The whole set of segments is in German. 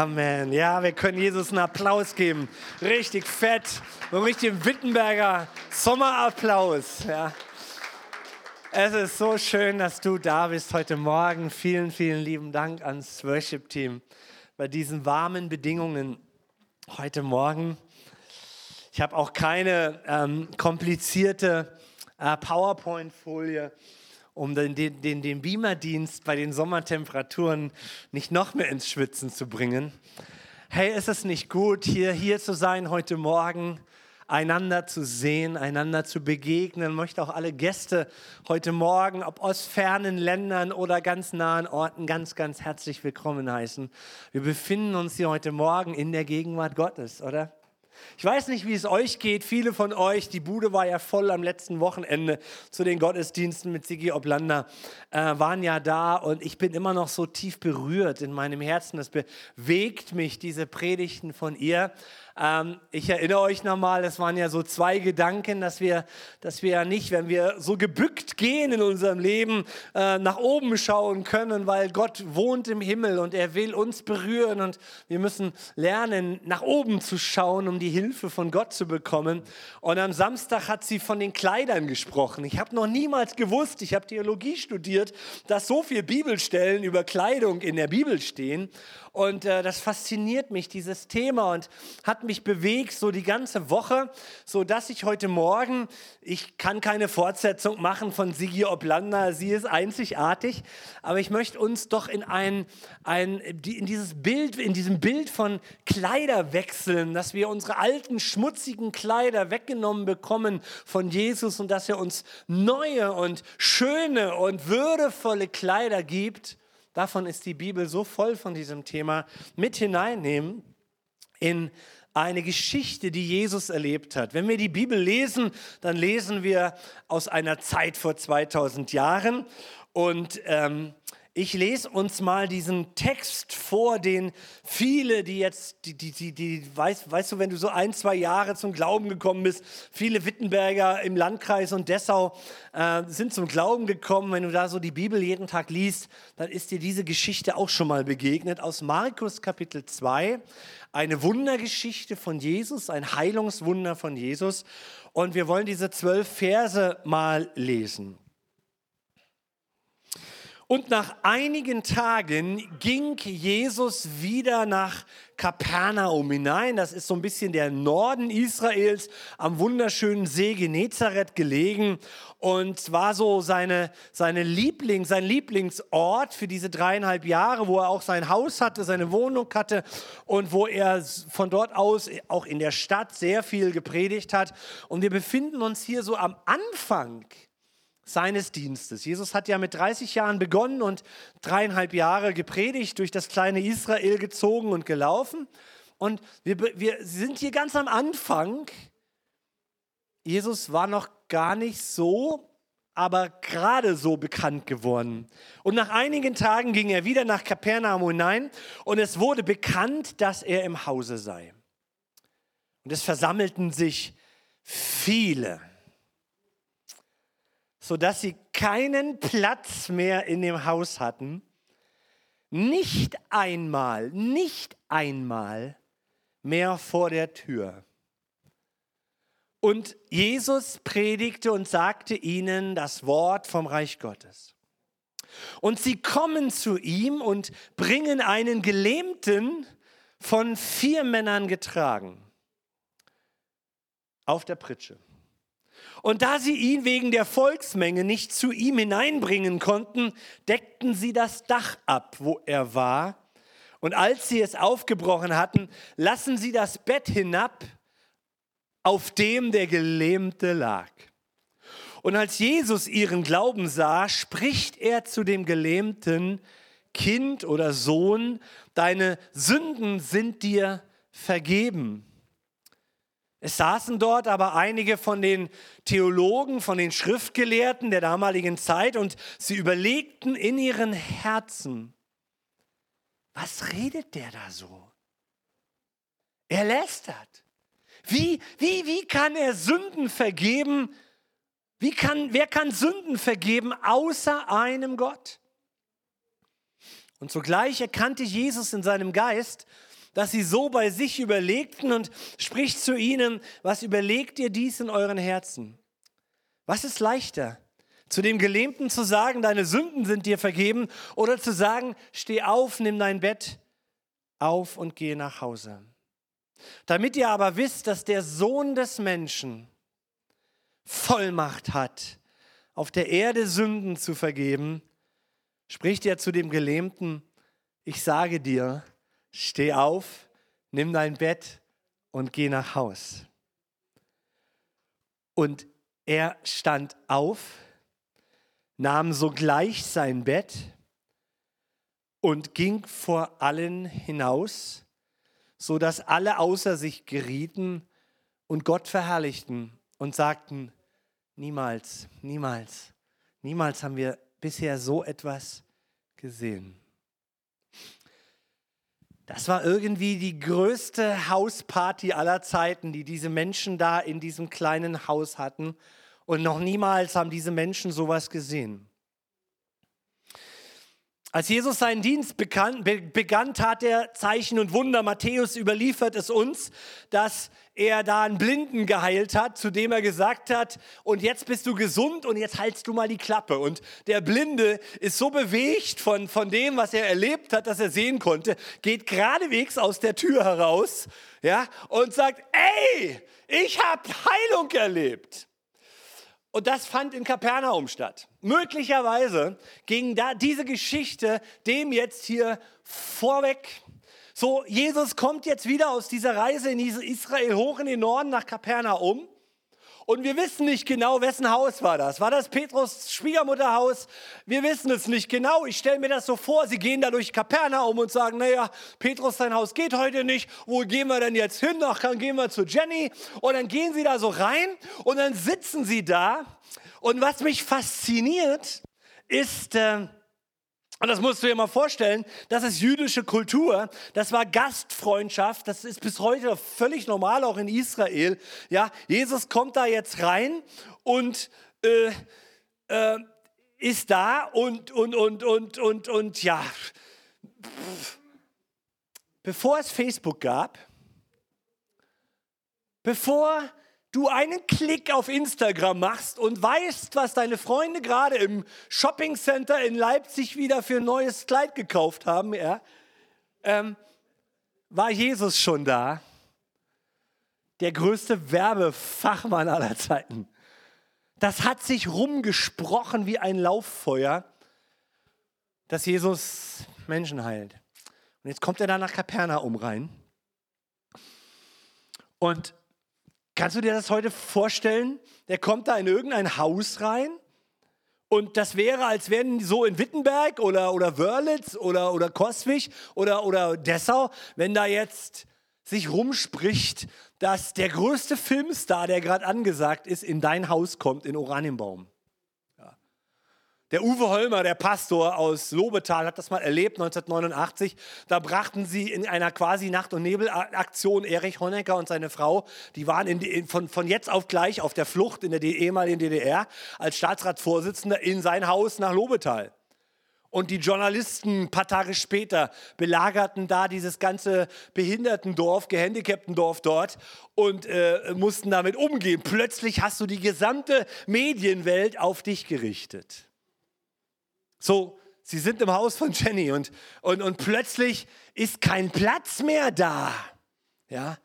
Amen. Ja, wir können Jesus einen Applaus geben. Richtig fett. Und richtig Wittenberger Sommerapplaus. Ja. Es ist so schön, dass du da bist heute Morgen. Vielen, vielen lieben Dank ans Worship-Team bei diesen warmen Bedingungen heute Morgen. Ich habe auch keine ähm, komplizierte äh, PowerPoint-Folie um den, den, den Beamer-Dienst bei den Sommertemperaturen nicht noch mehr ins Schwitzen zu bringen. Hey, ist es nicht gut, hier, hier zu sein heute Morgen, einander zu sehen, einander zu begegnen? Ich möchte auch alle Gäste heute Morgen, ob aus fernen Ländern oder ganz nahen Orten, ganz, ganz herzlich willkommen heißen. Wir befinden uns hier heute Morgen in der Gegenwart Gottes, oder? Ich weiß nicht, wie es euch geht. Viele von euch, die Bude war ja voll am letzten Wochenende zu den Gottesdiensten mit Sigi Oblander, äh, waren ja da und ich bin immer noch so tief berührt in meinem Herzen. Es bewegt mich, diese Predigten von ihr. Ähm, ich erinnere euch nochmal, es waren ja so zwei Gedanken, dass wir, dass wir ja nicht, wenn wir so gebückt gehen in unserem Leben, äh, nach oben schauen können, weil Gott wohnt im Himmel und er will uns berühren und wir müssen lernen, nach oben zu schauen, um die Hilfe von Gott zu bekommen. Und am Samstag hat sie von den Kleidern gesprochen. Ich habe noch niemals gewusst, ich habe Theologie studiert, dass so viele Bibelstellen über Kleidung in der Bibel stehen. Und äh, das fasziniert mich, dieses Thema, und hat mich bewegt so die ganze Woche, so dass ich heute Morgen, ich kann keine Fortsetzung machen von Sigi Oblanda, sie ist einzigartig, aber ich möchte uns doch in ein, ein in dieses Bild, in diesem Bild von Kleider wechseln, dass wir unsere alten schmutzigen Kleider weggenommen bekommen von Jesus und dass er uns neue und schöne und würdevolle Kleider gibt. Davon ist die Bibel so voll von diesem Thema, mit hineinnehmen in eine Geschichte, die Jesus erlebt hat. Wenn wir die Bibel lesen, dann lesen wir aus einer Zeit vor 2000 Jahren und ähm, ich lese uns mal diesen Text vor, den viele, die jetzt, die, die, die, die weißt, weißt du, wenn du so ein, zwei Jahre zum Glauben gekommen bist, viele Wittenberger im Landkreis und Dessau äh, sind zum Glauben gekommen. Wenn du da so die Bibel jeden Tag liest, dann ist dir diese Geschichte auch schon mal begegnet. Aus Markus Kapitel 2, eine Wundergeschichte von Jesus, ein Heilungswunder von Jesus. Und wir wollen diese zwölf Verse mal lesen. Und nach einigen Tagen ging Jesus wieder nach Kapernaum hinein. Das ist so ein bisschen der Norden Israels am wunderschönen See Genezareth gelegen und war so seine, seine Liebling, sein Lieblingsort für diese dreieinhalb Jahre, wo er auch sein Haus hatte, seine Wohnung hatte und wo er von dort aus auch in der Stadt sehr viel gepredigt hat. Und wir befinden uns hier so am Anfang seines Dienstes. Jesus hat ja mit 30 Jahren begonnen und dreieinhalb Jahre gepredigt, durch das kleine Israel gezogen und gelaufen. Und wir, wir sind hier ganz am Anfang. Jesus war noch gar nicht so, aber gerade so bekannt geworden. Und nach einigen Tagen ging er wieder nach Kapernaum hinein und es wurde bekannt, dass er im Hause sei. Und es versammelten sich viele sodass sie keinen Platz mehr in dem Haus hatten. Nicht einmal, nicht einmal mehr vor der Tür. Und Jesus predigte und sagte ihnen das Wort vom Reich Gottes. Und sie kommen zu ihm und bringen einen Gelähmten von vier Männern getragen auf der Pritsche. Und da sie ihn wegen der Volksmenge nicht zu ihm hineinbringen konnten, deckten sie das Dach ab, wo er war. Und als sie es aufgebrochen hatten, lassen sie das Bett hinab, auf dem der Gelähmte lag. Und als Jesus ihren Glauben sah, spricht er zu dem Gelähmten, Kind oder Sohn, deine Sünden sind dir vergeben. Es saßen dort aber einige von den Theologen, von den Schriftgelehrten der damaligen Zeit und sie überlegten in ihren Herzen, was redet der da so? Er lästert. Wie, wie, wie kann er Sünden vergeben? Wie kann, wer kann Sünden vergeben außer einem Gott? Und sogleich erkannte Jesus in seinem Geist, dass sie so bei sich überlegten und spricht zu ihnen, was überlegt ihr dies in euren Herzen? Was ist leichter? Zu dem Gelähmten zu sagen, deine Sünden sind dir vergeben oder zu sagen, steh auf, nimm dein Bett auf und gehe nach Hause. Damit ihr aber wisst, dass der Sohn des Menschen Vollmacht hat, auf der Erde Sünden zu vergeben, spricht er zu dem Gelähmten, ich sage dir, steh auf, nimm dein Bett und geh nach Haus. Und er stand auf, nahm sogleich sein Bett und ging vor allen hinaus, so dass alle außer sich gerieten und Gott verherrlichten und sagten, niemals, niemals, niemals haben wir bisher so etwas gesehen. Das war irgendwie die größte Hausparty aller Zeiten, die diese Menschen da in diesem kleinen Haus hatten. Und noch niemals haben diese Menschen sowas gesehen. Als Jesus seinen Dienst begann, tat er Zeichen und Wunder. Matthäus überliefert es uns, dass er da einen Blinden geheilt hat, zu dem er gesagt hat, und jetzt bist du gesund und jetzt haltst du mal die Klappe. Und der Blinde ist so bewegt von, von dem, was er erlebt hat, dass er sehen konnte, geht geradewegs aus der Tür heraus ja, und sagt, ey, ich habe Heilung erlebt. Und das fand in Kapernaum statt. Möglicherweise ging da diese Geschichte dem jetzt hier vorweg. So, Jesus kommt jetzt wieder aus dieser Reise in Israel hoch in den Norden nach Kapernaum. Und wir wissen nicht genau, wessen Haus war das. War das Petrus Schwiegermutterhaus? Wir wissen es nicht genau. Ich stelle mir das so vor, sie gehen da durch Kapernaum und sagen, naja, Petrus, sein Haus geht heute nicht. Wo gehen wir denn jetzt hin? Ach, dann gehen wir zu Jenny. Und dann gehen sie da so rein und dann sitzen sie da. Und was mich fasziniert, ist... Äh, und das musst du dir mal vorstellen, das ist jüdische Kultur, das war Gastfreundschaft, das ist bis heute völlig normal, auch in Israel. Ja, Jesus kommt da jetzt rein und äh, äh, ist da und, und, und, und, und, und, ja, bevor es Facebook gab, bevor du einen Klick auf Instagram machst und weißt, was deine Freunde gerade im Shoppingcenter in Leipzig wieder für ein neues Kleid gekauft haben, ja, ähm, war Jesus schon da. Der größte Werbefachmann aller Zeiten. Das hat sich rumgesprochen wie ein Lauffeuer, dass Jesus Menschen heilt. Und jetzt kommt er da nach Kapernaum rein. Und Kannst du dir das heute vorstellen? Der kommt da in irgendein Haus rein und das wäre, als wären so in Wittenberg oder, oder Wörlitz oder, oder Koswig oder, oder Dessau, wenn da jetzt sich rumspricht, dass der größte Filmstar, der gerade angesagt ist, in dein Haus kommt, in Oranienbaum. Der Uwe Holmer, der Pastor aus Lobetal, hat das mal erlebt 1989. Da brachten sie in einer quasi Nacht- und Nebelaktion Erich Honecker und seine Frau, die waren in die, von, von jetzt auf gleich auf der Flucht in der ehemaligen DDR als Staatsratsvorsitzender in sein Haus nach Lobetal. Und die Journalisten ein paar Tage später belagerten da dieses ganze Behindertendorf, Gehandicaptendorf dort und äh, mussten damit umgehen. Plötzlich hast du die gesamte Medienwelt auf dich gerichtet. So, sie sind im Haus von Jenny und, und, und plötzlich ist kein Platz mehr da. Ja.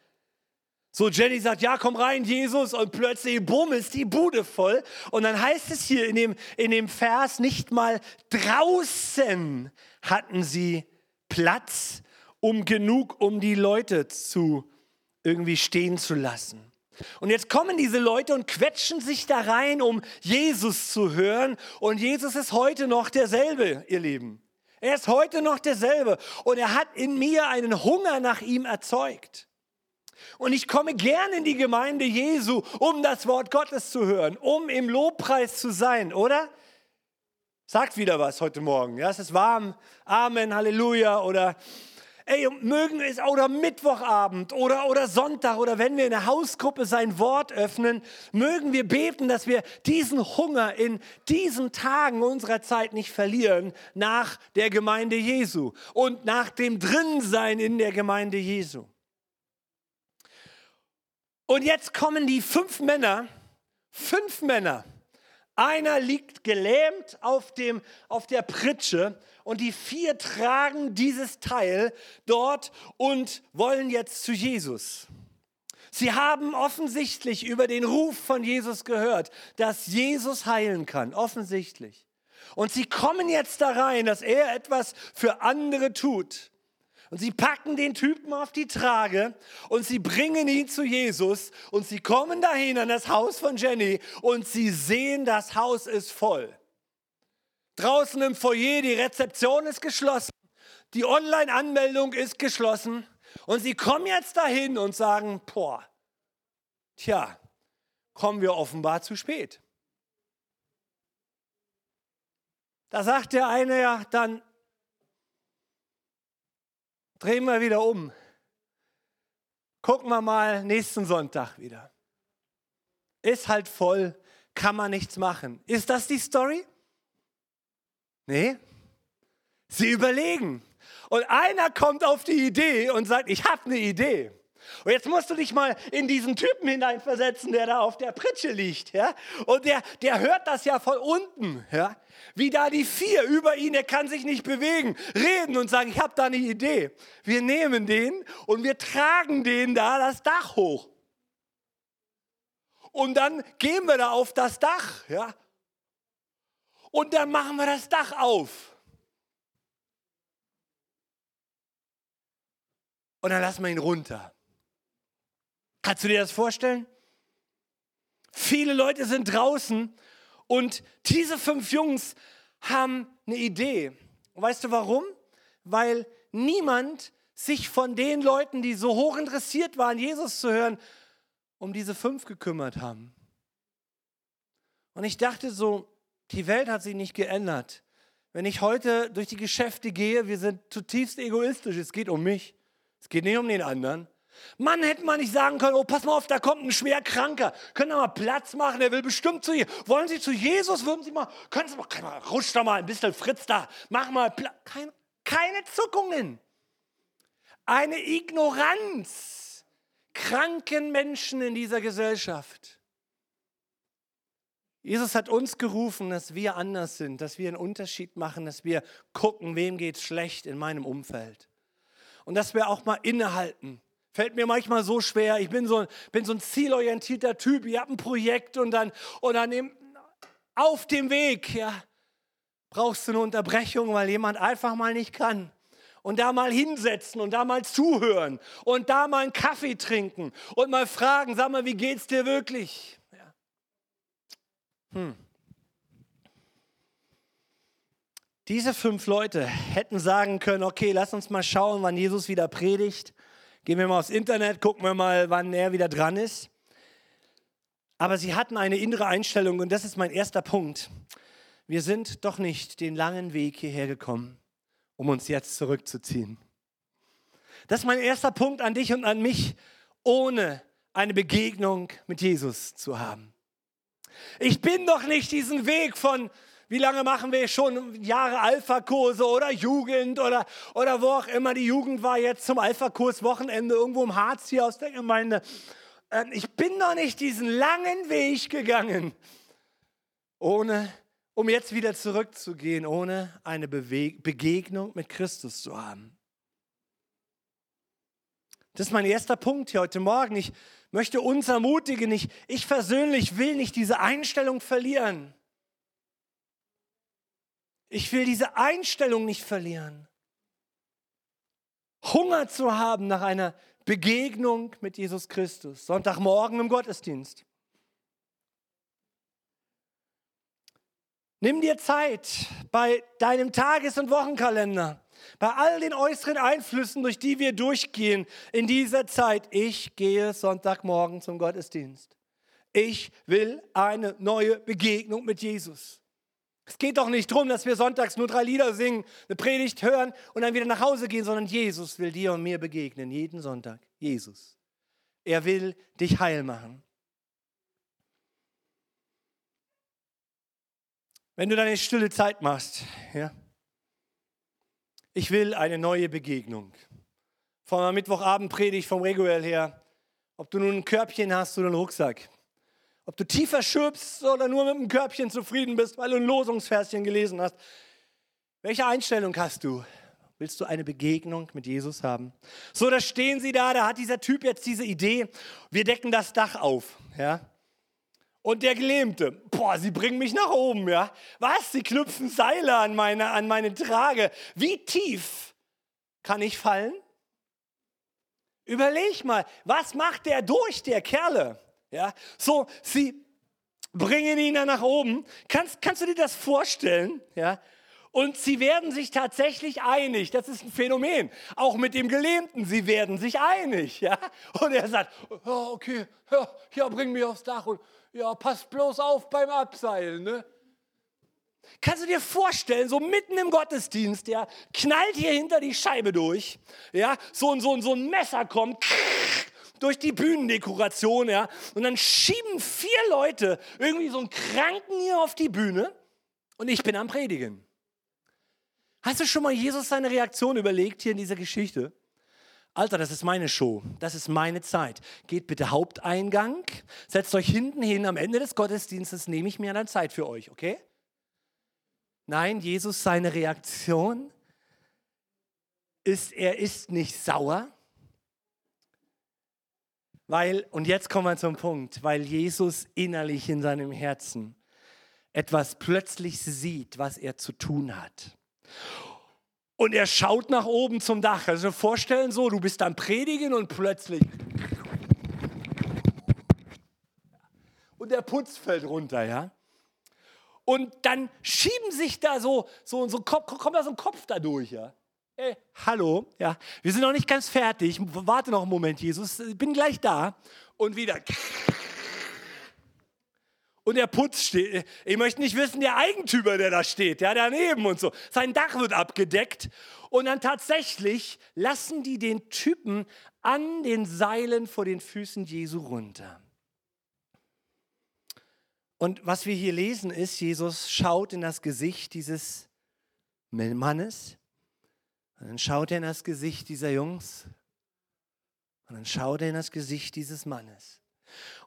So, Jenny sagt, ja, komm rein, Jesus, und plötzlich, bumm, ist die Bude voll. Und dann heißt es hier in dem, in dem Vers, nicht mal draußen hatten sie Platz, um genug, um die Leute zu irgendwie stehen zu lassen. Und jetzt kommen diese Leute und quetschen sich da rein, um Jesus zu hören. Und Jesus ist heute noch derselbe, ihr Lieben. Er ist heute noch derselbe. Und er hat in mir einen Hunger nach ihm erzeugt. Und ich komme gern in die Gemeinde Jesu, um das Wort Gottes zu hören, um im Lobpreis zu sein, oder? Sagt wieder was heute Morgen. Ja, es ist warm. Amen, Halleluja. Oder Ey, mögen es oder Mittwochabend oder, oder Sonntag oder wenn wir in der Hausgruppe sein Wort öffnen, mögen wir beten, dass wir diesen Hunger in diesen Tagen unserer Zeit nicht verlieren nach der Gemeinde Jesu und nach dem Drinsein in der Gemeinde Jesu. Und jetzt kommen die fünf Männer, fünf Männer. Einer liegt gelähmt auf, dem, auf der Pritsche und die vier tragen dieses Teil dort und wollen jetzt zu Jesus. Sie haben offensichtlich über den Ruf von Jesus gehört, dass Jesus heilen kann, offensichtlich. Und sie kommen jetzt da rein, dass er etwas für andere tut. Und sie packen den Typen auf die Trage und sie bringen ihn zu Jesus und sie kommen dahin an das Haus von Jenny und sie sehen, das Haus ist voll. Draußen im Foyer, die Rezeption ist geschlossen, die Online-Anmeldung ist geschlossen und sie kommen jetzt dahin und sagen, boah, tja, kommen wir offenbar zu spät. Da sagt der eine ja, dann drehen wir wieder um. Gucken wir mal nächsten Sonntag wieder. Ist halt voll, kann man nichts machen. Ist das die Story? Nee, sie überlegen. Und einer kommt auf die Idee und sagt, ich habe eine Idee. Und jetzt musst du dich mal in diesen Typen hineinversetzen, der da auf der Pritsche liegt. Ja? Und der, der hört das ja von unten. Ja? Wie da die vier über ihn, er kann sich nicht bewegen, reden und sagen, ich habe da eine Idee. Wir nehmen den und wir tragen den da das Dach hoch. Und dann gehen wir da auf das Dach. Ja? und dann machen wir das Dach auf. Und dann lassen wir ihn runter. Kannst du dir das vorstellen? Viele Leute sind draußen und diese fünf Jungs haben eine Idee. Und weißt du warum? Weil niemand sich von den Leuten, die so hoch interessiert waren, Jesus zu hören, um diese fünf gekümmert haben. Und ich dachte so, die Welt hat sich nicht geändert. Wenn ich heute durch die Geschäfte gehe, wir sind zutiefst egoistisch. Es geht um mich. Es geht nicht um den anderen. Mann, hätte man nicht sagen können, oh, pass mal auf, da kommt ein Schwerkranker. Können Sie mal Platz machen, der will bestimmt zu ihr. Wollen Sie zu Jesus? Würden Sie mal, können Sie mal, können mal rutsch doch mal ein bisschen Fritz da. Mach mal Platz. Keine, keine Zuckungen. Eine Ignoranz kranken Menschen in dieser Gesellschaft. Jesus hat uns gerufen, dass wir anders sind, dass wir einen Unterschied machen, dass wir gucken, wem geht es schlecht in meinem Umfeld. Und dass wir auch mal innehalten. Fällt mir manchmal so schwer. Ich bin so, bin so ein zielorientierter Typ. Ich habe ein Projekt und dann, und dann eben auf dem Weg ja, brauchst du eine Unterbrechung, weil jemand einfach mal nicht kann. Und da mal hinsetzen und da mal zuhören und da mal einen Kaffee trinken und mal fragen, sag mal, wie geht's dir wirklich? Hm. Diese fünf Leute hätten sagen können, okay, lass uns mal schauen, wann Jesus wieder predigt. Gehen wir mal aufs Internet, gucken wir mal, wann er wieder dran ist. Aber sie hatten eine innere Einstellung und das ist mein erster Punkt. Wir sind doch nicht den langen Weg hierher gekommen, um uns jetzt zurückzuziehen. Das ist mein erster Punkt an dich und an mich, ohne eine Begegnung mit Jesus zu haben. Ich bin doch nicht diesen Weg von, wie lange machen wir schon Jahre Alpha-Kurse oder Jugend oder, oder wo auch immer. Die Jugend war jetzt zum Alpha-Kurs Wochenende irgendwo im Harz hier aus der Gemeinde. Ähm, ich bin doch nicht diesen langen Weg gegangen, ohne, um jetzt wieder zurückzugehen, ohne eine Bewe Begegnung mit Christus zu haben. Das ist mein erster Punkt hier heute Morgen. Ich möchte uns ermutigen. Ich, ich persönlich will nicht diese Einstellung verlieren. Ich will diese Einstellung nicht verlieren. Hunger zu haben nach einer Begegnung mit Jesus Christus. Sonntagmorgen im Gottesdienst. Nimm dir Zeit bei deinem Tages- und Wochenkalender bei all den äußeren Einflüssen, durch die wir durchgehen in dieser Zeit, ich gehe Sonntagmorgen zum Gottesdienst. Ich will eine neue Begegnung mit Jesus. Es geht doch nicht darum, dass wir sonntags nur drei Lieder singen, eine Predigt hören und dann wieder nach Hause gehen, sondern Jesus will dir und mir begegnen, jeden Sonntag. Jesus. Er will dich heil machen. Wenn du deine stille Zeit machst, ja, ich will eine neue Begegnung. Von einer Mittwochabend Predigt vom Regulell her, ob du nun ein Körbchen hast oder einen Rucksack. Ob du tiefer schürpst oder nur mit einem Körbchen zufrieden bist, weil du ein Losungsverschen gelesen hast. Welche Einstellung hast du? Willst du eine Begegnung mit Jesus haben? So, da stehen sie da, da hat dieser Typ jetzt diese Idee, wir decken das Dach auf, ja? Und der Gelähmte, boah, sie bringen mich nach oben, ja? Was? Sie knüpfen Seile an meine, an meine Trage. Wie tief kann ich fallen? Überleg mal, was macht der durch, der Kerle? Ja, so, sie bringen ihn dann nach oben. Kannst, kannst du dir das vorstellen? Ja, und sie werden sich tatsächlich einig. Das ist ein Phänomen. Auch mit dem Gelähmten, sie werden sich einig. Ja? Und er sagt, ja, okay, ja, ja, bring mich aufs Dach und ja, pass bloß auf beim Abseilen. Ne? Kannst du dir vorstellen, so mitten im Gottesdienst, ja, knallt hier hinter die Scheibe durch, ja, so, so, so ein Messer kommt, durch die Bühnendekoration, ja. Und dann schieben vier Leute irgendwie so einen Kranken hier auf die Bühne und ich bin am Predigen. Hast du schon mal Jesus seine Reaktion überlegt hier in dieser Geschichte? Alter, das ist meine Show, das ist meine Zeit. Geht bitte Haupteingang, setzt euch hinten hin, am Ende des Gottesdienstes nehme ich mir dann Zeit für euch, okay? Nein, Jesus, seine Reaktion ist, er ist nicht sauer, weil, und jetzt kommen wir zum Punkt, weil Jesus innerlich in seinem Herzen etwas plötzlich sieht, was er zu tun hat. Und er schaut nach oben zum Dach. Also vorstellen so, du bist am Predigen und plötzlich. Und der Putz fällt runter, ja. Und dann schieben sich da so, so, so kommt da so ein Kopf da durch, ja. Hey, hallo, ja, wir sind noch nicht ganz fertig. Warte noch einen Moment, Jesus, ich bin gleich da. Und wieder. Und der Putz steht. Ich möchte nicht wissen, der Eigentümer, der da steht, ja, daneben und so. Sein Dach wird abgedeckt. Und dann tatsächlich lassen die den Typen an den Seilen vor den Füßen Jesu runter. Und was wir hier lesen ist, Jesus schaut in das Gesicht dieses Mannes und dann schaut er in das Gesicht dieser Jungs und dann schaut er in das Gesicht dieses Mannes.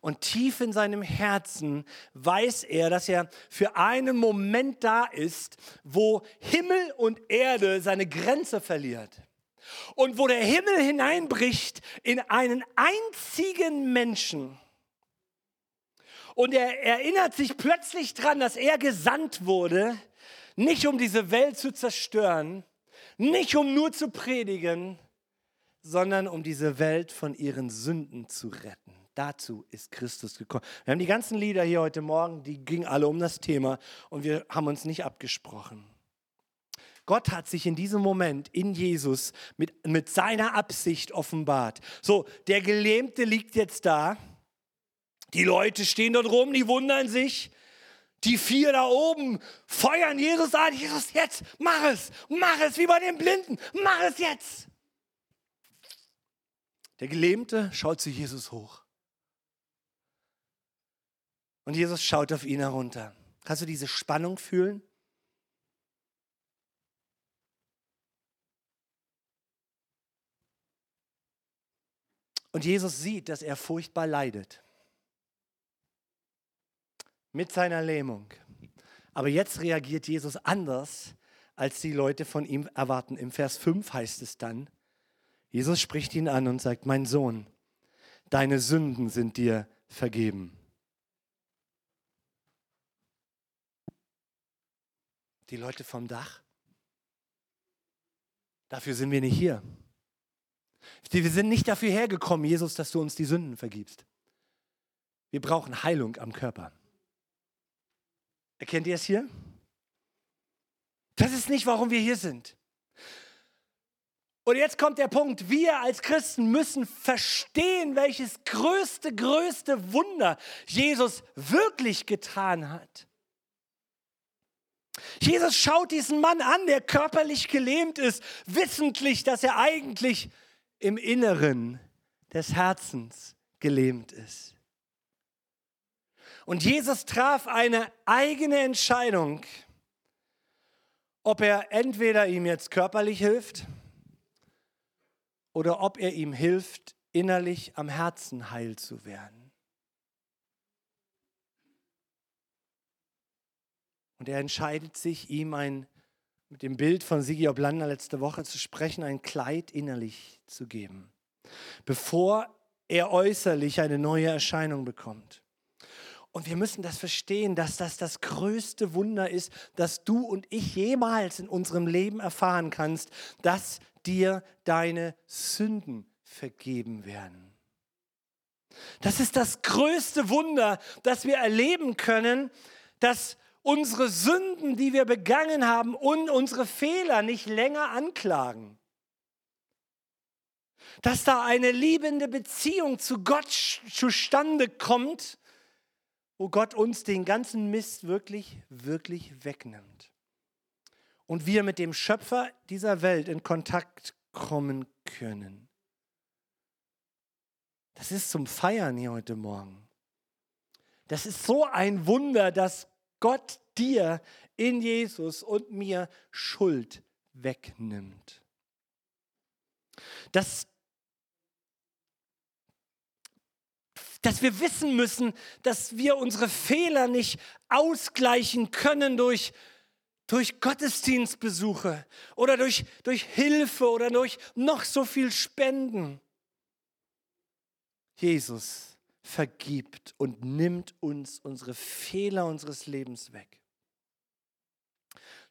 Und tief in seinem Herzen weiß er, dass er für einen Moment da ist, wo Himmel und Erde seine Grenze verliert. Und wo der Himmel hineinbricht in einen einzigen Menschen. Und er erinnert sich plötzlich daran, dass er gesandt wurde, nicht um diese Welt zu zerstören, nicht um nur zu predigen, sondern um diese Welt von ihren Sünden zu retten. Dazu ist Christus gekommen. Wir haben die ganzen Lieder hier heute Morgen, die gingen alle um das Thema und wir haben uns nicht abgesprochen. Gott hat sich in diesem Moment in Jesus mit, mit seiner Absicht offenbart. So, der Gelähmte liegt jetzt da. Die Leute stehen dort rum, die wundern sich. Die vier da oben feuern Jesus an. Jesus, jetzt, mach es, mach es, wie bei den Blinden, mach es jetzt. Der Gelähmte schaut zu Jesus hoch. Und Jesus schaut auf ihn herunter. Kannst du diese Spannung fühlen? Und Jesus sieht, dass er furchtbar leidet mit seiner Lähmung. Aber jetzt reagiert Jesus anders, als die Leute von ihm erwarten. Im Vers 5 heißt es dann, Jesus spricht ihn an und sagt, mein Sohn, deine Sünden sind dir vergeben. Die Leute vom Dach, dafür sind wir nicht hier. Wir sind nicht dafür hergekommen, Jesus, dass du uns die Sünden vergibst. Wir brauchen Heilung am Körper. Erkennt ihr es hier? Das ist nicht, warum wir hier sind. Und jetzt kommt der Punkt, wir als Christen müssen verstehen, welches größte, größte Wunder Jesus wirklich getan hat. Jesus schaut diesen Mann an, der körperlich gelähmt ist, wissentlich, dass er eigentlich im Inneren des Herzens gelähmt ist. Und Jesus traf eine eigene Entscheidung, ob er entweder ihm jetzt körperlich hilft oder ob er ihm hilft, innerlich am Herzen heil zu werden. Und er entscheidet sich, ihm ein, mit dem Bild von Sigi Oblanda letzte Woche zu sprechen, ein Kleid innerlich zu geben, bevor er äußerlich eine neue Erscheinung bekommt. Und wir müssen das verstehen, dass das das größte Wunder ist, das du und ich jemals in unserem Leben erfahren kannst, dass dir deine Sünden vergeben werden. Das ist das größte Wunder, das wir erleben können, dass unsere Sünden, die wir begangen haben und unsere Fehler nicht länger anklagen. Dass da eine liebende Beziehung zu Gott zustande kommt, wo Gott uns den ganzen Mist wirklich, wirklich wegnimmt. Und wir mit dem Schöpfer dieser Welt in Kontakt kommen können. Das ist zum Feiern hier heute Morgen. Das ist so ein Wunder, dass Gott dir in Jesus und mir Schuld wegnimmt. Das dass wir wissen müssen, dass wir unsere Fehler nicht ausgleichen können durch, durch Gottesdienstbesuche oder durch, durch Hilfe oder durch noch so viel Spenden. Jesus vergibt und nimmt uns unsere Fehler unseres Lebens weg.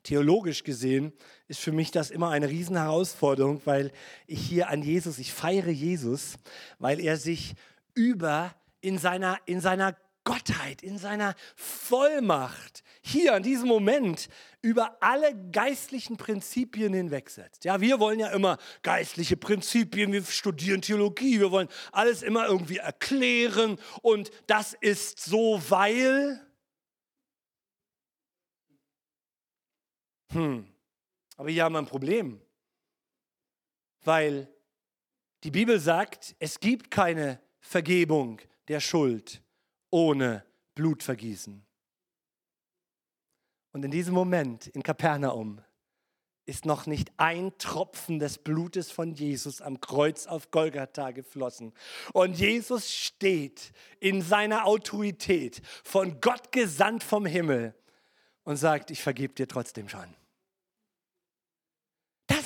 Theologisch gesehen ist für mich das immer eine Riesenherausforderung, weil ich hier an Jesus, ich feiere Jesus, weil er sich über in seiner, in seiner Gottheit, in seiner Vollmacht, hier in diesem Moment über alle geistlichen Prinzipien hinwegsetzt. Ja, wir wollen ja immer geistliche Prinzipien, wir studieren Theologie, wir wollen alles immer irgendwie erklären und das ist so, weil. Hm, aber hier haben wir ein Problem, weil die Bibel sagt, es gibt keine Vergebung der Schuld ohne Blutvergießen. Und in diesem Moment in Kapernaum ist noch nicht ein Tropfen des Blutes von Jesus am Kreuz auf Golgatha geflossen. Und Jesus steht in seiner Autorität, von Gott gesandt vom Himmel und sagt, ich vergebe dir trotzdem schon.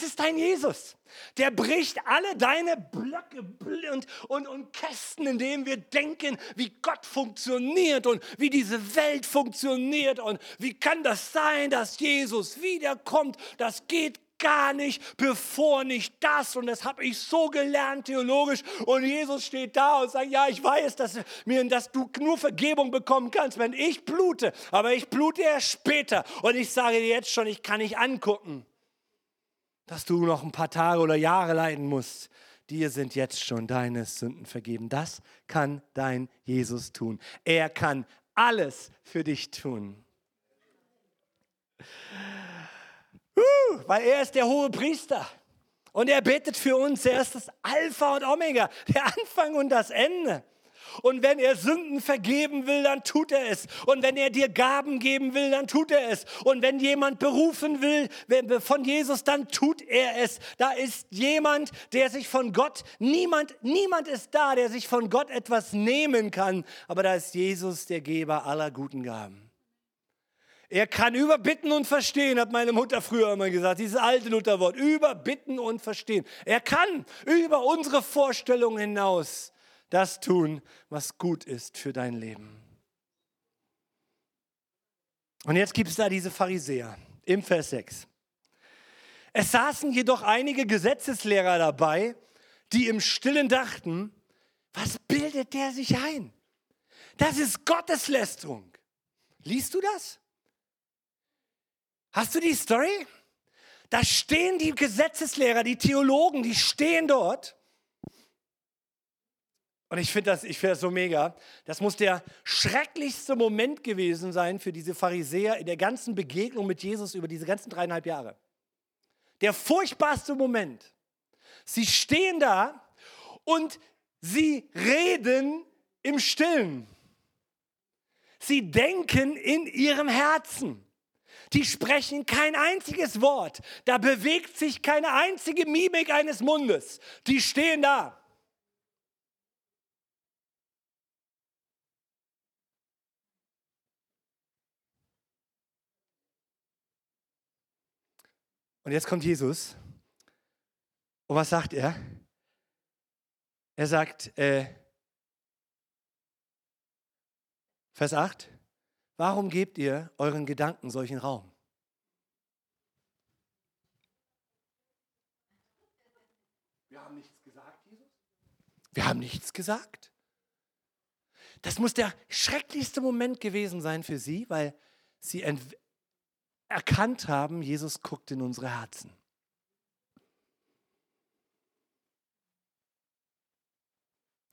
Ist dein Jesus. Der bricht alle deine Blöcke und, und, und Kästen, in denen wir denken, wie Gott funktioniert und wie diese Welt funktioniert und wie kann das sein, dass Jesus wiederkommt. Das geht gar nicht, bevor nicht das. Und das habe ich so gelernt theologisch. Und Jesus steht da und sagt, ja, ich weiß, dass, mir, dass du nur Vergebung bekommen kannst, wenn ich blute. Aber ich blute erst später. Und ich sage dir jetzt schon, ich kann nicht angucken dass du noch ein paar Tage oder Jahre leiden musst. Dir sind jetzt schon deine Sünden vergeben. Das kann dein Jesus tun. Er kann alles für dich tun. Weil er ist der hohe Priester. Und er betet für uns. Er ist das Alpha und Omega, der Anfang und das Ende. Und wenn er Sünden vergeben will, dann tut er es. Und wenn er dir Gaben geben will, dann tut er es. Und wenn jemand berufen will von Jesus, dann tut er es. Da ist jemand, der sich von Gott, niemand, niemand ist da, der sich von Gott etwas nehmen kann. Aber da ist Jesus, der Geber aller guten Gaben. Er kann überbitten und verstehen, hat meine Mutter früher immer gesagt, dieses alte Lutherwort, überbitten und verstehen. Er kann über unsere Vorstellungen hinaus das tun, was gut ist für dein Leben. Und jetzt gibt es da diese Pharisäer im Vers 6. Es saßen jedoch einige Gesetzeslehrer dabei, die im stillen dachten, was bildet der sich ein? Das ist Gotteslästerung. Liest du das? Hast du die Story? Da stehen die Gesetzeslehrer, die Theologen, die stehen dort Und ich finde das, find das so mega. Das muss der schrecklichste Moment gewesen sein für diese Pharisäer in der ganzen Begegnung mit Jesus über diese ganzen dreieinhalb Jahre. Der furchtbarste Moment. Sie stehen da und sie reden im Stillen. Sie denken in ihrem Herzen. Die sprechen kein einziges Wort. Da bewegt sich keine einzige Mimik eines Mundes. Die stehen da. Und jetzt kommt Jesus. Und was sagt er? Er sagt, äh, Vers 8, warum gebt ihr euren Gedanken solchen Raum? Wir haben nichts gesagt, Jesus? Wir haben nichts gesagt. Das muss der schrecklichste Moment gewesen sein für sie, weil sie erkannt haben, Jesus guckt in unsere Herzen.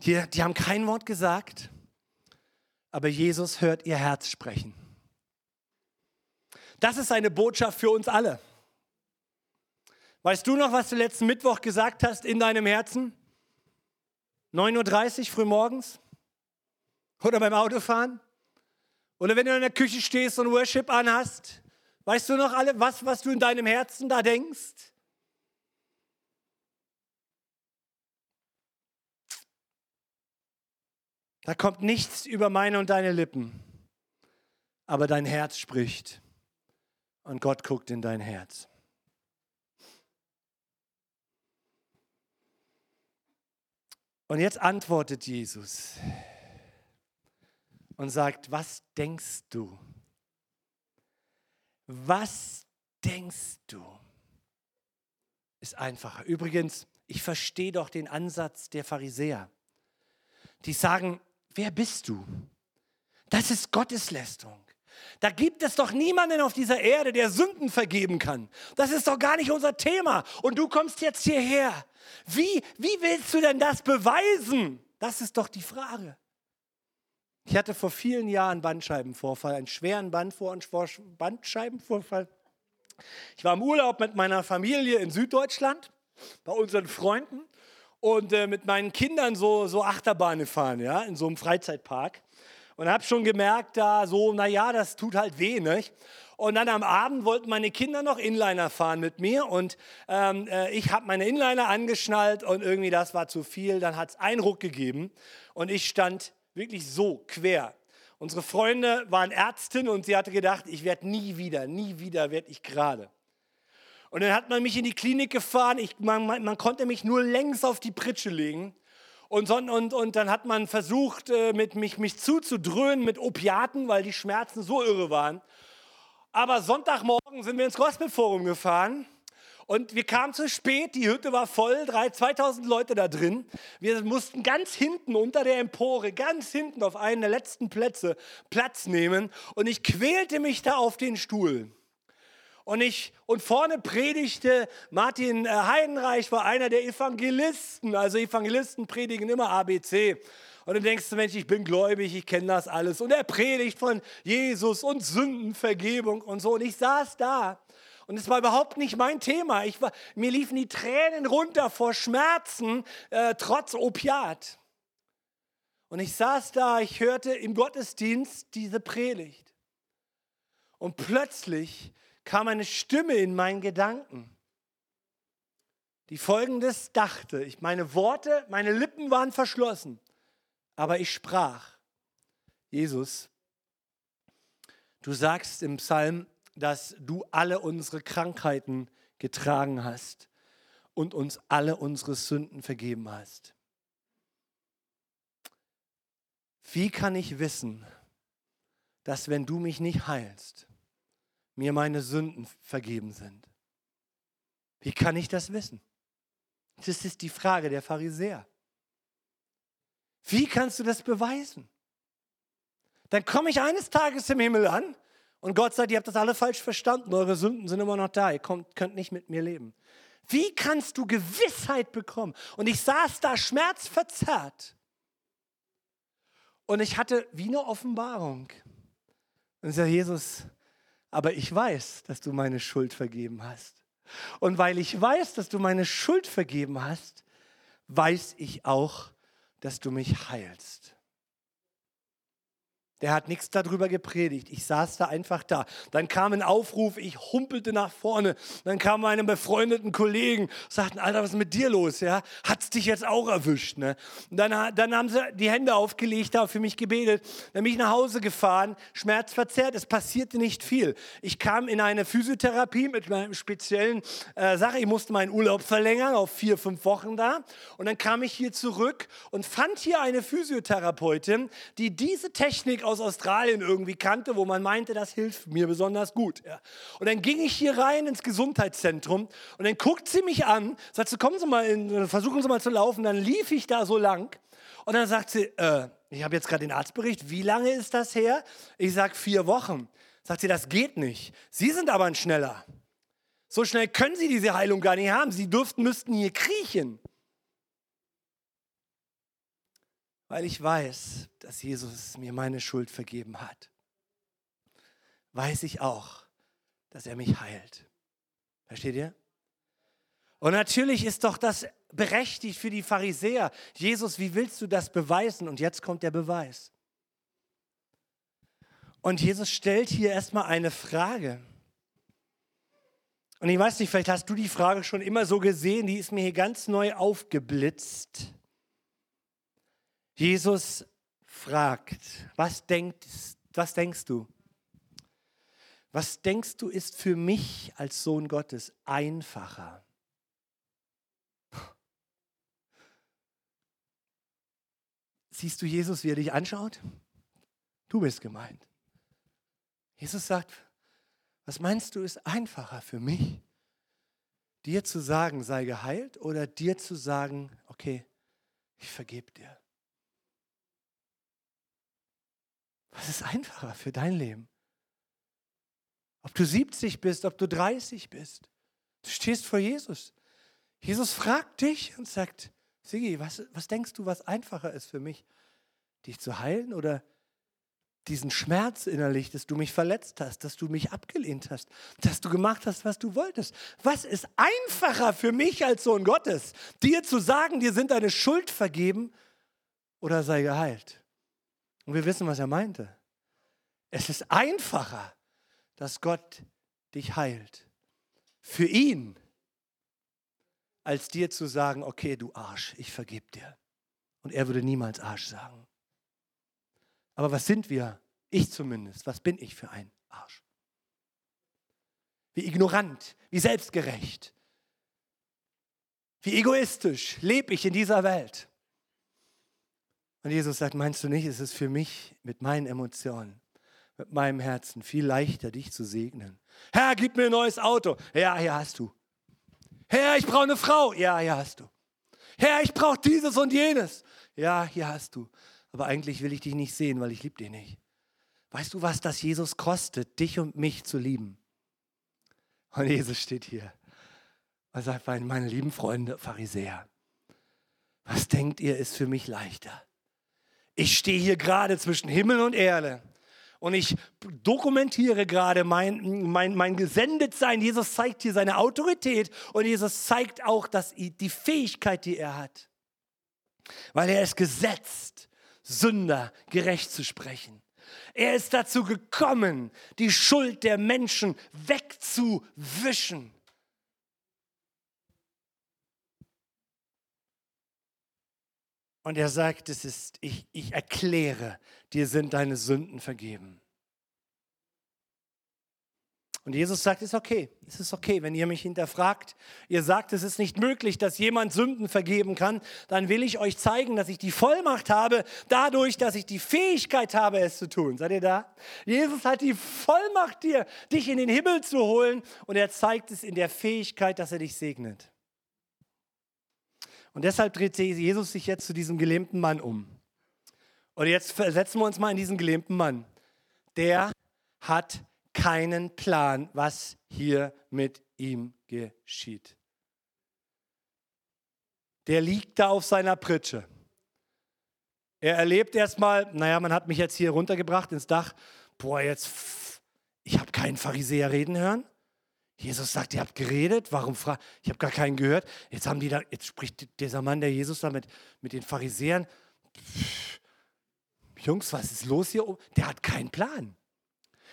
Die, die haben kein Wort gesagt, aber Jesus hört ihr Herz sprechen. Das ist eine Botschaft für uns alle. Weißt du noch, was du letzten Mittwoch gesagt hast in deinem Herzen? 9.30 Uhr früh morgens? Oder beim Autofahren? Oder wenn du in der Küche stehst und Worship anhast? Weißt du noch alle, was, was du in deinem Herzen da denkst? Da kommt nichts über meine und deine Lippen, aber dein Herz spricht und Gott guckt in dein Herz. Und jetzt antwortet Jesus und sagt, was denkst du? Was denkst du? Ist einfacher. Übrigens, ich verstehe doch den Ansatz der Pharisäer. Die sagen, wer bist du? Das ist Gotteslästerung. Da gibt es doch niemanden auf dieser Erde, der Sünden vergeben kann. Das ist doch gar nicht unser Thema. Und du kommst jetzt hierher. Wie, wie willst du denn das beweisen? Das ist doch die Frage. Ich hatte vor vielen Jahren Bandscheibenvorfall, einen schweren Bandscheibenvorfall. Ich war im Urlaub mit meiner Familie in Süddeutschland, bei unseren Freunden und äh, mit meinen Kindern so, so Achterbahn gefahren, ja, in so einem Freizeitpark. Und habe schon gemerkt, da so, naja, das tut halt weh, nicht? Und dann am Abend wollten meine Kinder noch Inliner fahren mit mir und ähm, äh, ich habe meine Inliner angeschnallt und irgendwie das war zu viel. Dann hat es einen Ruck gegeben und ich stand wirklich so quer. Unsere Freunde waren Ärztin und sie hatte gedacht, ich werde nie wieder, nie wieder werde ich gerade. Und dann hat man mich in die Klinik gefahren. Ich, man, man, man konnte mich nur längs auf die Pritsche legen. Und, und, und dann hat man versucht, äh, mit mich, mich zuzudröhnen mit Opiaten, weil die Schmerzen so irre waren. Aber Sonntagmorgen sind wir ins Gospelforum gefahren und wir kamen zu spät, die Hütte war voll, 2000 Leute da drin. Wir mussten ganz hinten unter der Empore, ganz hinten auf einen der letzten Plätze Platz nehmen. Und ich quälte mich da auf den Stuhl. Und, ich, und vorne predigte Martin äh, Heidenreich, war einer der Evangelisten. Also Evangelisten predigen immer ABC. Und du denkst, Mensch, ich bin gläubig, ich kenne das alles. Und er predigt von Jesus und Sündenvergebung und so. Und ich saß da und es war überhaupt nicht mein Thema. Ich war, mir liefen die Tränen runter vor Schmerzen, äh, trotz Opiat. Und ich saß da, ich hörte im Gottesdienst diese Predigt. Und plötzlich kam eine Stimme in meinen Gedanken, die folgendes dachte. Ich, meine Worte, meine Lippen waren verschlossen, aber ich sprach. Jesus, du sagst im Psalm dass du alle unsere Krankheiten getragen hast und uns alle unsere Sünden vergeben hast. Wie kann ich wissen, dass wenn du mich nicht heilst, mir meine Sünden vergeben sind? Wie kann ich das wissen? Das ist die Frage der Pharisäer. Wie kannst du das beweisen? Dann komme ich eines Tages im Himmel an und Gott sagt, ihr habt das alle falsch verstanden, eure Sünden sind immer noch da, ihr kommt, könnt nicht mit mir leben. Wie kannst du Gewissheit bekommen? Und ich saß da schmerzverzerrt Und ich hatte wie eine Offenbarung. Und ich sage, Jesus, aber ich weiß, dass du meine Schuld vergeben hast. Und weil ich weiß, dass du meine Schuld vergeben hast, weiß ich auch, dass du mich heilst. Der hat nichts darüber gepredigt. Ich saß da einfach da. Dann kam ein Aufruf, ich humpelte nach vorne. Dann kamen meine befreundeten Kollegen, sagten, Alter, was ist mit dir los? Ja? es dich jetzt auch erwischt? Ne? Und dann, dann haben sie die Hände aufgelegt, da für mich gebetet. Dann bin ich nach Hause gefahren, schmerzverzerrt. Es passierte nicht viel. Ich kam in eine Physiotherapie mit einer speziellen äh, Sache. Ich musste meinen Urlaub verlängern auf vier, fünf Wochen da. Und dann kam ich hier zurück und fand hier eine Physiotherapeutin, die diese Technik aus Australien irgendwie kannte, wo man meinte, das hilft mir besonders gut. Ja. Und dann ging ich hier rein ins Gesundheitszentrum und dann guckt sie mich an, sagt sie, kommen Sie mal, in, versuchen Sie mal zu laufen. Dann lief ich da so lang und dann sagt sie, äh, ich habe jetzt gerade den Arztbericht, wie lange ist das her? Ich sage vier Wochen. Sagt sie, das geht nicht. Sie sind aber ein Schneller. So schnell können Sie diese Heilung gar nicht haben. Sie dürften, müssten hier kriechen. Weil ich weiß, dass Jesus mir meine Schuld vergeben hat, weiß ich auch, dass er mich heilt. Versteht ihr? Und natürlich ist doch das berechtigt für die Pharisäer. Jesus, wie willst du das beweisen? Und jetzt kommt der Beweis. Und Jesus stellt hier erstmal eine Frage. Und ich weiß nicht, vielleicht hast du die Frage schon immer so gesehen, die ist mir hier ganz neu aufgeblitzt. Jesus fragt, was, denkt, was denkst du? Was denkst du ist für mich als Sohn Gottes einfacher? Siehst du Jesus, wie er dich anschaut? Du bist gemeint. Jesus sagt, was meinst du ist einfacher für mich? Dir zu sagen, sei geheilt oder dir zu sagen, okay, ich vergebe dir. Was ist einfacher für dein Leben? Ob du 70 bist, ob du 30 bist. Du stehst vor Jesus. Jesus fragt dich und sagt, Sigi, was, was denkst du, was einfacher ist für mich? Dich zu heilen oder diesen Schmerz innerlich, dass du mich verletzt hast, dass du mich abgelehnt hast, dass du gemacht hast, was du wolltest. Was ist einfacher für mich als Sohn Gottes? Dir zu sagen, dir sind deine Schuld vergeben oder sei geheilt? Und wir wissen, was er meinte. Es ist einfacher, dass Gott dich heilt. Für ihn, als dir zu sagen, okay, du Arsch, ich vergib dir. Und er würde niemals Arsch sagen. Aber was sind wir? Ich zumindest. Was bin ich für ein Arsch? Wie ignorant, wie selbstgerecht, wie egoistisch lebe ich in dieser Welt. Und Jesus sagt, meinst du nicht, es ist für mich mit meinen Emotionen, mit meinem Herzen viel leichter, dich zu segnen. Herr, gib mir ein neues Auto. Ja, hier hast du. Herr, ich brauche eine Frau. Ja, hier hast du. Herr, ich brauche dieses und jenes. Ja, hier hast du. Aber eigentlich will ich dich nicht sehen, weil ich liebe dich nicht. Weißt du, was das Jesus kostet, dich und mich zu lieben? Und Jesus steht hier und sagt, meine lieben Freunde, Pharisäer, was denkt ihr, ist für mich leichter? Ich stehe hier gerade zwischen Himmel und Erde und ich dokumentiere gerade mein, mein, mein Gesendetsein. Jesus zeigt hier seine Autorität und Jesus zeigt auch dass die Fähigkeit, die er hat. Weil er ist gesetzt, Sünder gerecht zu sprechen. Er ist dazu gekommen, die Schuld der Menschen wegzuwischen. Und er sagt, es ist, ich, ich erkläre, dir sind deine Sünden vergeben. Und Jesus sagt, es ist okay, es ist okay, wenn ihr mich hinterfragt. Ihr sagt, es ist nicht möglich, dass jemand Sünden vergeben kann. Dann will ich euch zeigen, dass ich die Vollmacht habe, dadurch, dass ich die Fähigkeit habe, es zu tun. Seid ihr da? Jesus hat die Vollmacht, dir, dich in den Himmel zu holen. Und er zeigt es in der Fähigkeit, dass er dich segnet. Und deshalb dreht Jesus sich jetzt zu diesem gelähmten Mann um. Und jetzt versetzen wir uns mal in diesen gelähmten Mann. Der hat keinen Plan, was hier mit ihm geschieht. Der liegt da auf seiner Pritsche. Er erlebt erstmal, naja, man hat mich jetzt hier runtergebracht ins Dach. Boah, jetzt, ich habe keinen Pharisäer reden hören. Jesus sagt, ihr habt geredet, warum fragt, ich habe gar keinen gehört. Jetzt haben die da, jetzt spricht dieser Mann, der Jesus da mit, mit den Pharisäern. Pff, Jungs, was ist los hier? Der hat keinen Plan.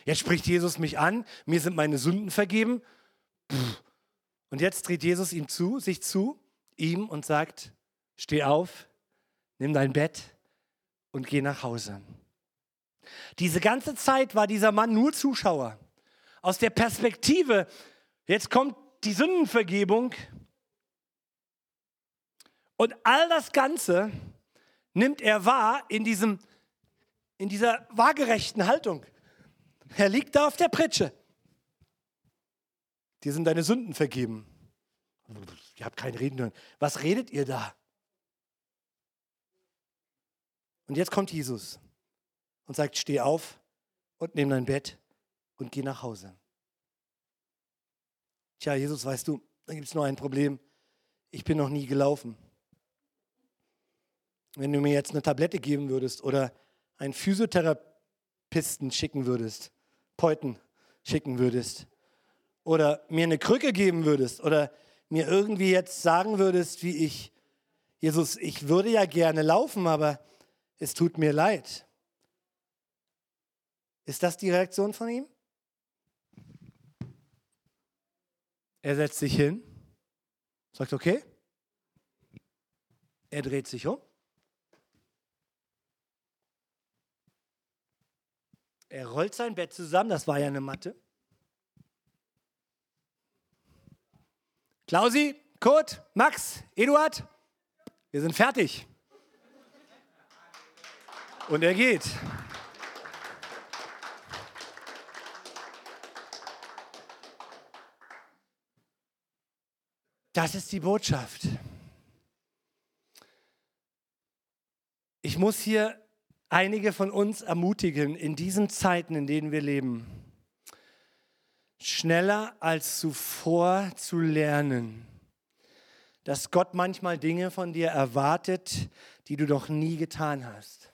Jetzt spricht Jesus mich an, mir sind meine Sünden vergeben. Pff. Und jetzt dreht Jesus ihm zu, sich zu, ihm und sagt, steh auf, nimm dein Bett und geh nach Hause. Diese ganze Zeit war dieser Mann nur Zuschauer. Aus der Perspektive, jetzt kommt die Sündenvergebung und all das Ganze nimmt er wahr in, diesem, in dieser waagerechten Haltung. Er liegt da auf der Pritsche. Dir sind deine Sünden vergeben. Ihr habt kein Reden hören. Was redet ihr da? Und jetzt kommt Jesus und sagt, steh auf und nimm dein Bett und geh nach Hause. Tja, Jesus, weißt du, da gibt es nur ein Problem. Ich bin noch nie gelaufen. Wenn du mir jetzt eine Tablette geben würdest oder einen Physiotherapisten schicken würdest, Peuten schicken würdest, oder mir eine Krücke geben würdest oder mir irgendwie jetzt sagen würdest, wie ich, Jesus, ich würde ja gerne laufen, aber es tut mir leid. Ist das die Reaktion von ihm? Er setzt sich hin, sagt okay. Er dreht sich um. Er rollt sein Bett zusammen, das war ja eine Matte. Klausi, Kurt, Max, Eduard, wir sind fertig. Und er geht. Das ist die Botschaft. Ich muss hier einige von uns ermutigen, in diesen Zeiten, in denen wir leben, schneller als zuvor zu lernen, dass Gott manchmal Dinge von dir erwartet, die du noch nie getan hast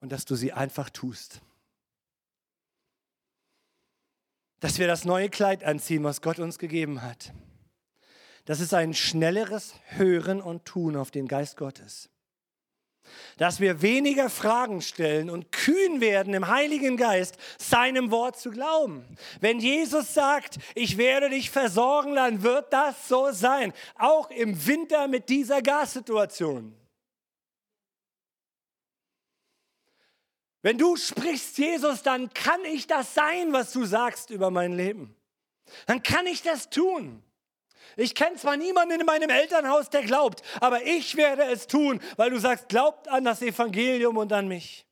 und dass du sie einfach tust. Dass wir das neue Kleid anziehen, was Gott uns gegeben hat. Das ist ein schnelleres Hören und Tun auf den Geist Gottes. Dass wir weniger Fragen stellen und kühn werden im Heiligen Geist, seinem Wort zu glauben. Wenn Jesus sagt, ich werde dich versorgen, dann wird das so sein. Auch im Winter mit dieser Gassituation. Wenn du sprichst, Jesus, dann kann ich das sein, was du sagst über mein Leben. Dann kann ich das tun. Ich kenne zwar niemanden in meinem Elternhaus, der glaubt, aber ich werde es tun, weil du sagst, glaubt an das Evangelium und an mich.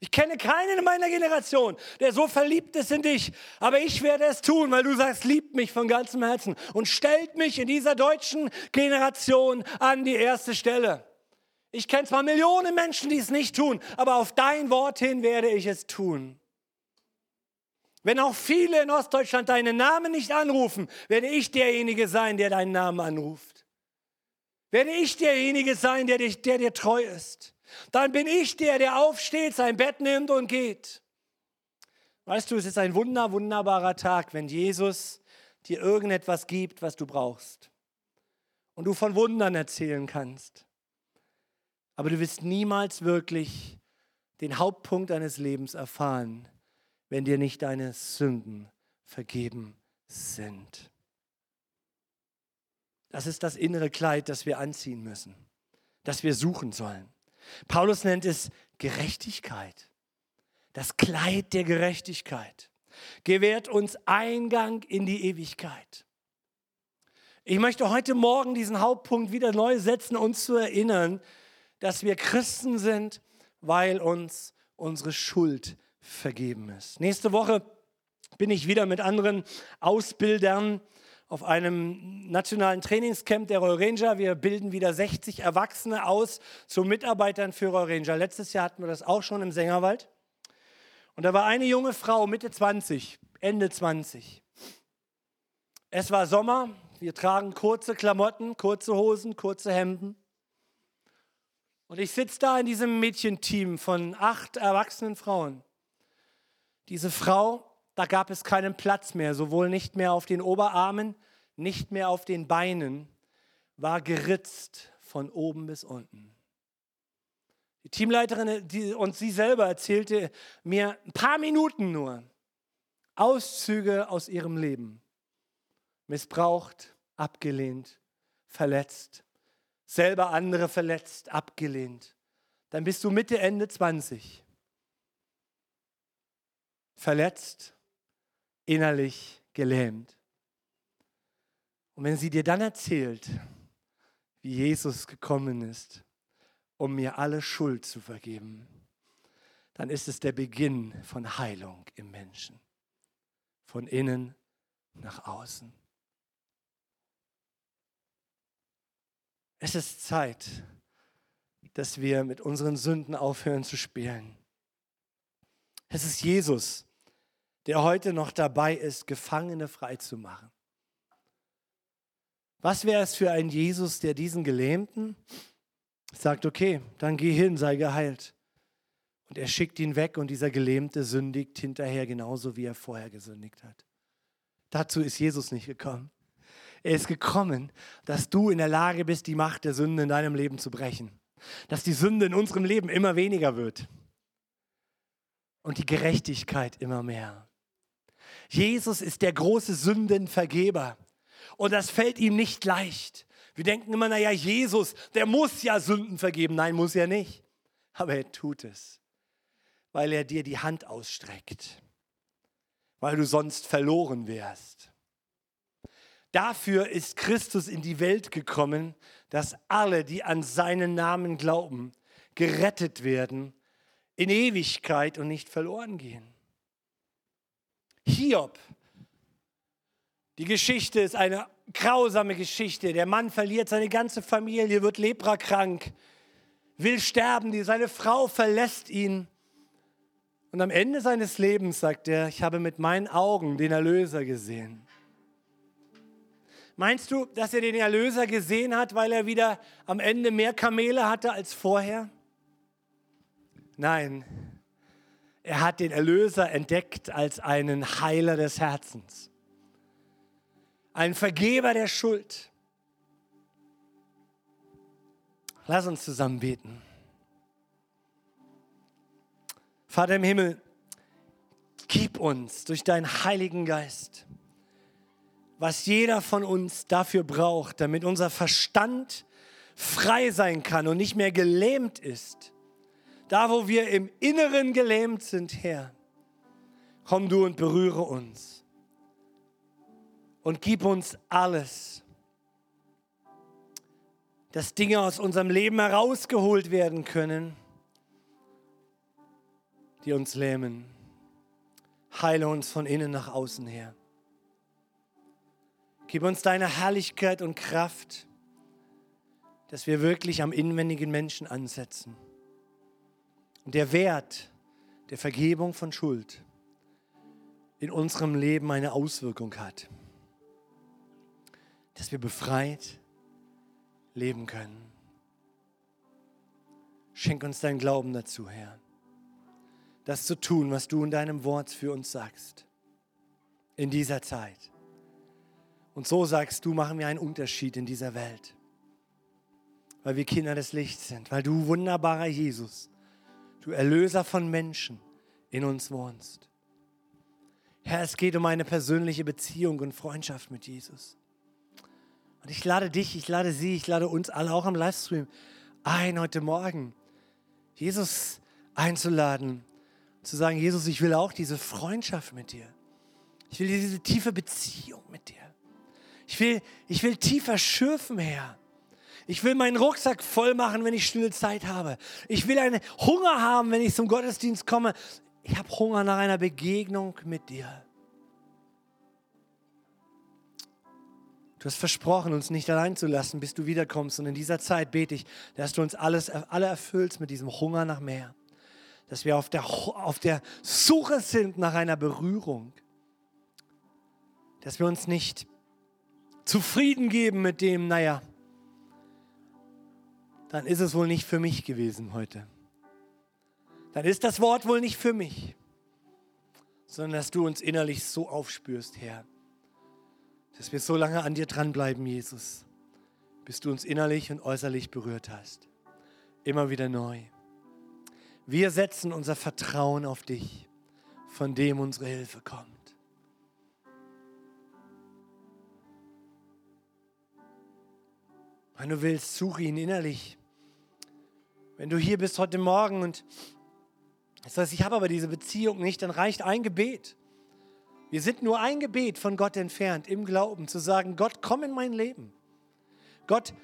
Ich kenne keinen in meiner Generation, der so verliebt ist in dich, aber ich werde es tun, weil du sagst, liebt mich von ganzem Herzen und stellt mich in dieser deutschen Generation an die erste Stelle. Ich kenne zwar Millionen Menschen, die es nicht tun, aber auf dein Wort hin werde ich es tun. Wenn auch viele in Ostdeutschland deinen Namen nicht anrufen, werde ich derjenige sein, der deinen Namen anruft. Werde ich derjenige sein, der, dich, der dir treu ist. Dann bin ich der, der aufsteht, sein Bett nimmt und geht. Weißt du, es ist ein wunder, wunderbarer Tag, wenn Jesus dir irgendetwas gibt, was du brauchst. Und du von Wundern erzählen kannst. Aber du wirst niemals wirklich den Hauptpunkt deines Lebens erfahren, wenn dir nicht deine Sünden vergeben sind. Das ist das innere Kleid, das wir anziehen müssen, das wir suchen sollen. Paulus nennt es Gerechtigkeit. Das Kleid der Gerechtigkeit gewährt uns Eingang in die Ewigkeit. Ich möchte heute Morgen diesen Hauptpunkt wieder neu setzen, uns zu erinnern, dass wir Christen sind, weil uns unsere Schuld vergeben ist. Nächste Woche bin ich wieder mit anderen Ausbildern auf einem nationalen Trainingscamp der Royal Ranger. Wir bilden wieder 60 Erwachsene aus zu Mitarbeitern für Royal Ranger. Letztes Jahr hatten wir das auch schon im Sängerwald. Und da war eine junge Frau, Mitte 20, Ende 20. Es war Sommer, wir tragen kurze Klamotten, kurze Hosen, kurze Hemden. Und ich sitze da in diesem Mädchenteam von acht erwachsenen Frauen. Diese Frau, da gab es keinen Platz mehr, sowohl nicht mehr auf den Oberarmen, nicht mehr auf den Beinen, war geritzt von oben bis unten. Die Teamleiterin die, und sie selber erzählte mir ein paar Minuten nur Auszüge aus ihrem Leben. Missbraucht, abgelehnt, verletzt, selber andere verletzt, abgelehnt. Dann bist du Mitte, Ende 20. Verletzt, innerlich gelähmt. Und wenn sie dir dann erzählt, wie Jesus gekommen ist, um mir alle Schuld zu vergeben, dann ist es der Beginn von Heilung im Menschen. Von innen nach außen. Es ist Zeit, dass wir mit unseren Sünden aufhören zu spielen. Es ist Jesus, der heute noch dabei ist, Gefangene freizumachen. Was wäre es für ein Jesus, der diesen Gelähmten sagt, okay, dann geh hin, sei geheilt. Und er schickt ihn weg und dieser Gelähmte sündigt hinterher genauso, wie er vorher gesündigt hat. Dazu ist Jesus nicht gekommen. Er ist gekommen, dass du in der Lage bist, die Macht der Sünde in deinem Leben zu brechen. Dass die Sünde in unserem Leben immer weniger wird. Und die Gerechtigkeit immer mehr. Jesus ist der große Sündenvergeber. Und das fällt ihm nicht leicht. Wir denken immer, naja, Jesus, der muss ja Sünden vergeben. Nein, muss er nicht. Aber er tut es, weil er dir die Hand ausstreckt, weil du sonst verloren wärst. Dafür ist Christus in die Welt gekommen, dass alle, die an seinen Namen glauben, gerettet werden in Ewigkeit und nicht verloren gehen. Hiob, die Geschichte ist eine grausame Geschichte. Der Mann verliert seine ganze Familie, wird leprakrank, will sterben, seine Frau verlässt ihn. Und am Ende seines Lebens sagt er, ich habe mit meinen Augen den Erlöser gesehen. Meinst du, dass er den Erlöser gesehen hat, weil er wieder am Ende mehr Kamele hatte als vorher? Nein, er hat den Erlöser entdeckt als einen Heiler des Herzens ein Vergeber der Schuld. Lass uns zusammen beten. Vater im Himmel, gib uns durch deinen Heiligen Geist, was jeder von uns dafür braucht, damit unser Verstand frei sein kann und nicht mehr gelähmt ist. Da, wo wir im Inneren gelähmt sind, Herr, komm du und berühre uns und gib uns alles, dass Dinge aus unserem Leben herausgeholt werden können, die uns lähmen. Heile uns von innen nach außen her. Gib uns deine Herrlichkeit und Kraft, dass wir wirklich am inwendigen Menschen ansetzen. Und der Wert der Vergebung von Schuld in unserem Leben eine Auswirkung hat. Dass wir befreit leben können. Schenk uns deinen Glauben dazu, Herr, das zu tun, was du in deinem Wort für uns sagst, in dieser Zeit. Und so sagst du, machen wir einen Unterschied in dieser Welt, weil wir Kinder des Lichts sind, weil du wunderbarer Jesus, du Erlöser von Menschen in uns wohnst. Herr, es geht um eine persönliche Beziehung und Freundschaft mit Jesus. Und ich lade dich, ich lade sie, ich lade uns alle auch am Livestream ein heute Morgen, Jesus einzuladen, zu sagen, Jesus, ich will auch diese Freundschaft mit dir. Ich will diese tiefe Beziehung mit dir. Ich will, ich will tiefer schürfen, Herr. Ich will meinen Rucksack voll machen, wenn ich stille Zeit habe. Ich will einen Hunger haben, wenn ich zum Gottesdienst komme. Ich habe Hunger nach einer Begegnung mit dir. Du hast versprochen, uns nicht allein zu lassen, bis du wiederkommst. Und in dieser Zeit bete ich, dass du uns alles, alle erfüllst mit diesem Hunger nach mehr. Dass wir auf der, auf der Suche sind nach einer Berührung. Dass wir uns nicht zufrieden geben mit dem, naja, dann ist es wohl nicht für mich gewesen heute. Dann ist das Wort wohl nicht für mich, sondern dass du uns innerlich so aufspürst, Herr, dass wir so lange an dir dranbleiben, Jesus, bis du uns innerlich und äußerlich berührt hast. Immer wieder neu. Wir setzen unser Vertrauen auf dich, von dem unsere Hilfe kommt. Wenn du willst, suche ihn innerlich. Wenn du hier bist heute Morgen und das heißt, ich habe aber diese Beziehung nicht, dann reicht ein Gebet. Wir sind nur ein Gebet von Gott entfernt, im Glauben, zu sagen, Gott, komm in mein Leben. Gott,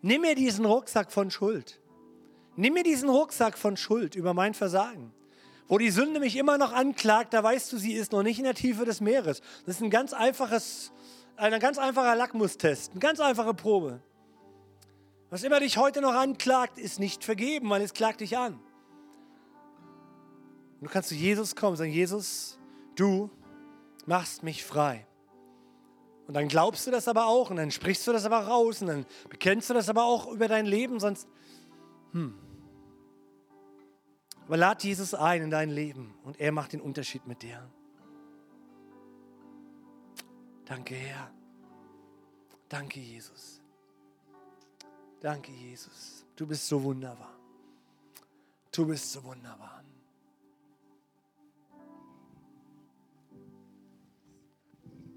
nimm mir diesen Rucksack von Schuld. Nimm mir diesen Rucksack von Schuld über mein Versagen. Wo die Sünde mich immer noch anklagt, da weißt du, sie ist noch nicht in der Tiefe des Meeres. Das ist ein ganz einfaches, ein ganz einfacher Lackmustest, eine ganz einfache Probe. Was immer dich heute noch anklagt, ist nicht vergeben, weil es klagt dich an. Und du kannst zu Jesus kommen und sagen, Jesus, du machst mich frei. Und dann glaubst du das aber auch und dann sprichst du das aber raus und dann bekennst du das aber auch über dein Leben, sonst, hm. Aber lad Jesus ein in dein Leben und er macht den Unterschied mit dir. Danke, Herr. Danke, Jesus. Danke, Jesus. Du bist so wunderbar. Du bist so wunderbar.